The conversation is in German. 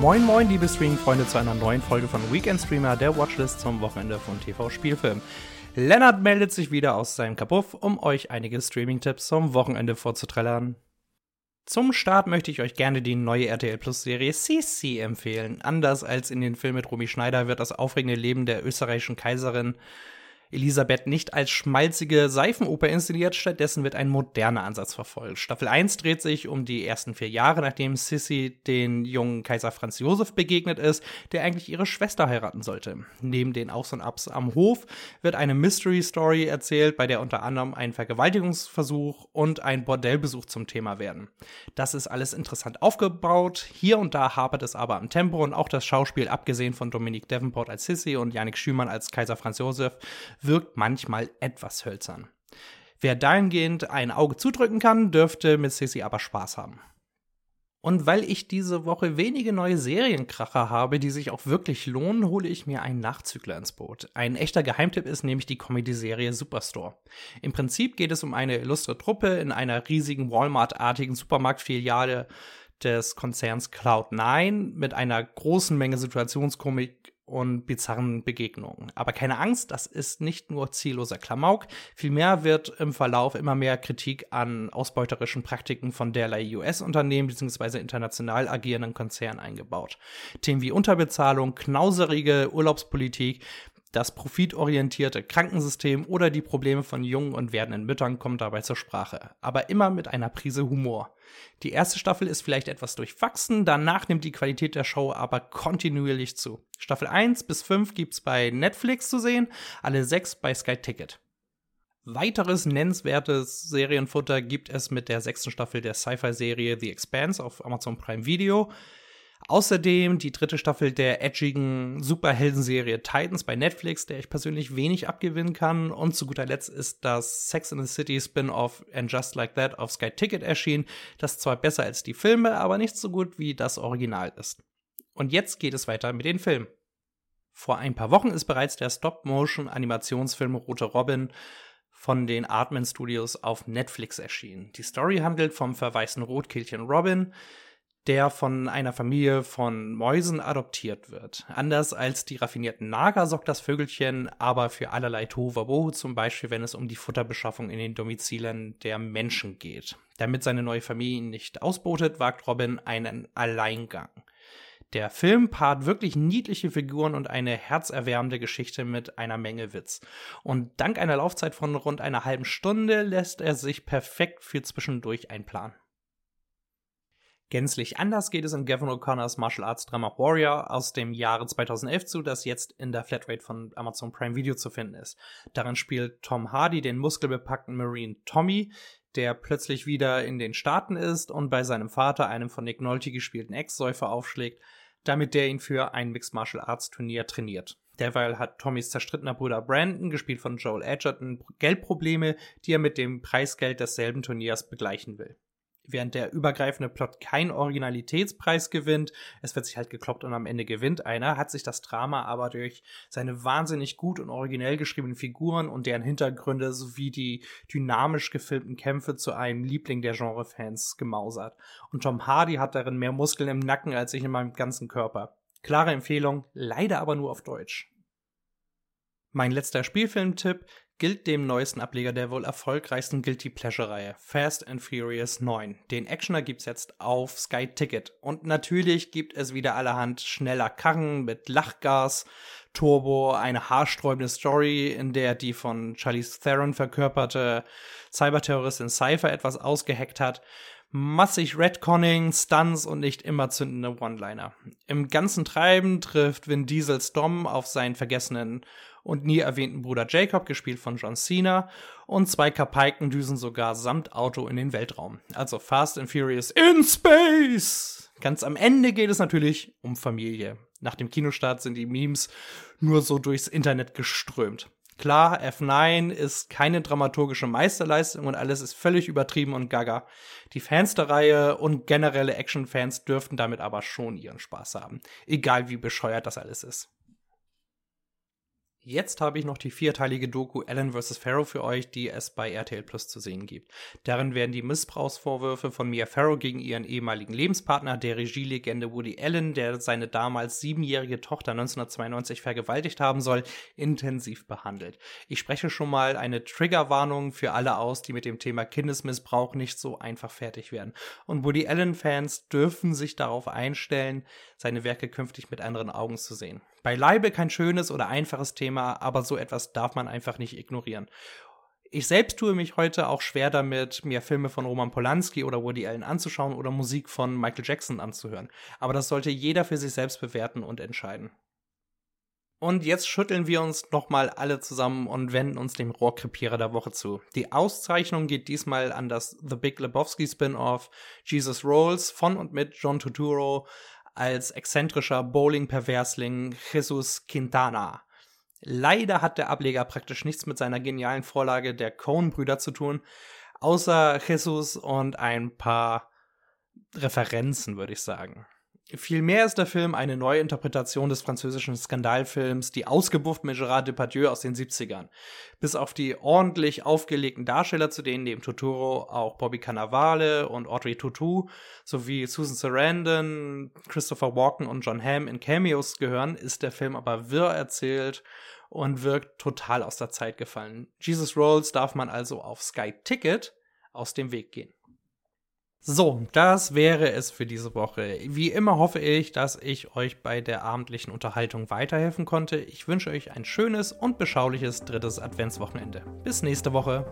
Moin moin, liebe Streaming-Freunde, zu einer neuen Folge von Weekend Streamer, der Watchlist zum Wochenende von TV-Spielfilm. Lennart meldet sich wieder aus seinem Kabuff, um euch einige Streaming-Tipps zum Wochenende vorzuträllern. Zum Start möchte ich euch gerne die neue RTL Plus Serie Sisi empfehlen. Anders als in den Filmen mit Romy Schneider wird das aufregende Leben der österreichischen Kaiserin Elisabeth nicht als schmalzige Seifenoper inszeniert, stattdessen wird ein moderner Ansatz verfolgt. Staffel 1 dreht sich um die ersten vier Jahre, nachdem Sissy den jungen Kaiser Franz Josef begegnet ist, der eigentlich ihre Schwester heiraten sollte. Neben den Aufs und Abs am Hof wird eine Mystery Story erzählt, bei der unter anderem ein Vergewaltigungsversuch und ein Bordellbesuch zum Thema werden. Das ist alles interessant aufgebaut. Hier und da hapert es aber am Tempo und auch das Schauspiel, abgesehen von Dominique Davenport als Sissy und Yannick Schümann als Kaiser Franz Josef, wirkt manchmal etwas hölzern. Wer dahingehend ein Auge zudrücken kann, dürfte mit Sissy aber Spaß haben. Und weil ich diese Woche wenige neue Serienkracher habe, die sich auch wirklich lohnen, hole ich mir einen Nachzügler ins Boot. Ein echter Geheimtipp ist nämlich die Comedy-Serie Superstore. Im Prinzip geht es um eine illustre Truppe in einer riesigen Walmart-artigen Supermarktfiliale des Konzerns Cloud9 mit einer großen Menge Situationskomik und bizarren Begegnungen. Aber keine Angst, das ist nicht nur zielloser Klamauk, vielmehr wird im Verlauf immer mehr Kritik an ausbeuterischen Praktiken von derlei US-Unternehmen bzw. international agierenden Konzernen eingebaut. Themen wie Unterbezahlung, knauserige Urlaubspolitik, das profitorientierte Krankensystem oder die Probleme von jungen und werdenden Müttern kommen dabei zur Sprache, aber immer mit einer Prise Humor. Die erste Staffel ist vielleicht etwas durchwachsen, danach nimmt die Qualität der Show aber kontinuierlich zu. Staffel 1 bis 5 gibt's bei Netflix zu sehen, alle 6 bei Sky Ticket. Weiteres nennenswertes Serienfutter gibt es mit der sechsten Staffel der Sci-Fi-Serie The Expanse auf Amazon Prime Video. Außerdem die dritte Staffel der edgigen Superheldenserie Titans bei Netflix, der ich persönlich wenig abgewinnen kann. Und zu guter Letzt ist das Sex in the City Spin-off And Just Like That auf Sky Ticket erschienen, das zwar besser als die Filme, aber nicht so gut wie das Original ist. Und jetzt geht es weiter mit den Filmen. Vor ein paar Wochen ist bereits der Stop-Motion-Animationsfilm Rote Robin von den Artman Studios auf Netflix erschienen. Die Story handelt vom verwaisten Rotkehlchen Robin, der von einer Familie von Mäusen adoptiert wird. Anders als die raffinierten Nager sorgt das Vögelchen aber für allerlei Tohuwabohu, zum Beispiel wenn es um die Futterbeschaffung in den Domizilen der Menschen geht. Damit seine neue Familie ihn nicht ausbotet, wagt Robin einen Alleingang. Der Film paart wirklich niedliche Figuren und eine herzerwärmende Geschichte mit einer Menge Witz. Und dank einer Laufzeit von rund einer halben Stunde lässt er sich perfekt für zwischendurch einplanen. Gänzlich anders geht es in Gavin O'Connors Martial Arts Drama Warrior aus dem Jahre 2011 zu, das jetzt in der Flatrate von Amazon Prime Video zu finden ist. Darin spielt Tom Hardy den muskelbepackten Marine Tommy, der plötzlich wieder in den Staaten ist und bei seinem Vater, einem von Nick Nolte gespielten Ex-Säufer, aufschlägt, damit der ihn für ein Mixed Martial Arts Turnier trainiert. Derweil hat Tommys zerstrittener Bruder Brandon, gespielt von Joel Edgerton, Geldprobleme, die er mit dem Preisgeld desselben Turniers begleichen will während der übergreifende Plot keinen Originalitätspreis gewinnt. Es wird sich halt gekloppt und am Ende gewinnt einer, hat sich das Drama aber durch seine wahnsinnig gut und originell geschriebenen Figuren und deren Hintergründe sowie die dynamisch gefilmten Kämpfe zu einem Liebling der Genrefans gemausert. Und Tom Hardy hat darin mehr Muskeln im Nacken als ich in meinem ganzen Körper. Klare Empfehlung, leider aber nur auf Deutsch. Mein letzter Spielfilmtipp gilt dem neuesten Ableger der wohl erfolgreichsten Guilty Pleasure-Reihe, Fast and Furious 9. Den Actioner gibt's jetzt auf Sky Ticket. Und natürlich gibt es wieder allerhand schneller Karren mit Lachgas, Turbo, eine haarsträubende Story, in der die von Charlize Theron verkörperte Cyberterroristin Cypher etwas ausgeheckt hat massig Redconning, Stunts und nicht immer zündende One-Liner. Im ganzen Treiben trifft Vin Diesels Dom auf seinen vergessenen und nie erwähnten Bruder Jacob, gespielt von John Cena, und zwei Kapaiken düsen sogar samt Auto in den Weltraum. Also Fast and Furious in Space! Ganz am Ende geht es natürlich um Familie. Nach dem Kinostart sind die Memes nur so durchs Internet geströmt. Klar, F9 ist keine dramaturgische Meisterleistung und alles ist völlig übertrieben und gaga. Die Fans der Reihe und generelle Action-Fans dürften damit aber schon ihren Spaß haben. Egal wie bescheuert das alles ist. Jetzt habe ich noch die vierteilige Doku Alan vs. Pharaoh für euch, die es bei RTL Plus zu sehen gibt. Darin werden die Missbrauchsvorwürfe von Mia Farrow gegen ihren ehemaligen Lebenspartner, der Regielegende Woody Allen, der seine damals siebenjährige Tochter 1992 vergewaltigt haben soll, intensiv behandelt. Ich spreche schon mal eine Triggerwarnung für alle aus, die mit dem Thema Kindesmissbrauch nicht so einfach fertig werden. Und Woody Allen-Fans dürfen sich darauf einstellen, seine Werke künftig mit anderen Augen zu sehen. Beileibe kein schönes oder einfaches Thema, aber so etwas darf man einfach nicht ignorieren. Ich selbst tue mich heute auch schwer damit, mir Filme von Roman Polanski oder Woody Allen anzuschauen oder Musik von Michael Jackson anzuhören. Aber das sollte jeder für sich selbst bewerten und entscheiden. Und jetzt schütteln wir uns nochmal alle zusammen und wenden uns dem Rohrkrepierer der Woche zu. Die Auszeichnung geht diesmal an das The Big Lebowski Spin-off Jesus Rolls von und mit John Turturro, als exzentrischer Bowling-Perversling Jesus Quintana. Leider hat der Ableger praktisch nichts mit seiner genialen Vorlage der Coen-Brüder zu tun, außer Jesus und ein paar Referenzen, würde ich sagen. Vielmehr ist der Film eine Neuinterpretation des französischen Skandalfilms Die Ausgebufft mit Gérard Depardieu aus den 70ern. Bis auf die ordentlich aufgelegten Darsteller, zu denen neben Totoro auch Bobby Cannavale und Audrey Tautou sowie Susan Sarandon, Christopher Walken und John Hamm in Cameos gehören, ist der Film aber wirr erzählt und wirkt total aus der Zeit gefallen. Jesus Rolls darf man also auf Sky Ticket aus dem Weg gehen. So, das wäre es für diese Woche. Wie immer hoffe ich, dass ich euch bei der abendlichen Unterhaltung weiterhelfen konnte. Ich wünsche euch ein schönes und beschauliches drittes Adventswochenende. Bis nächste Woche.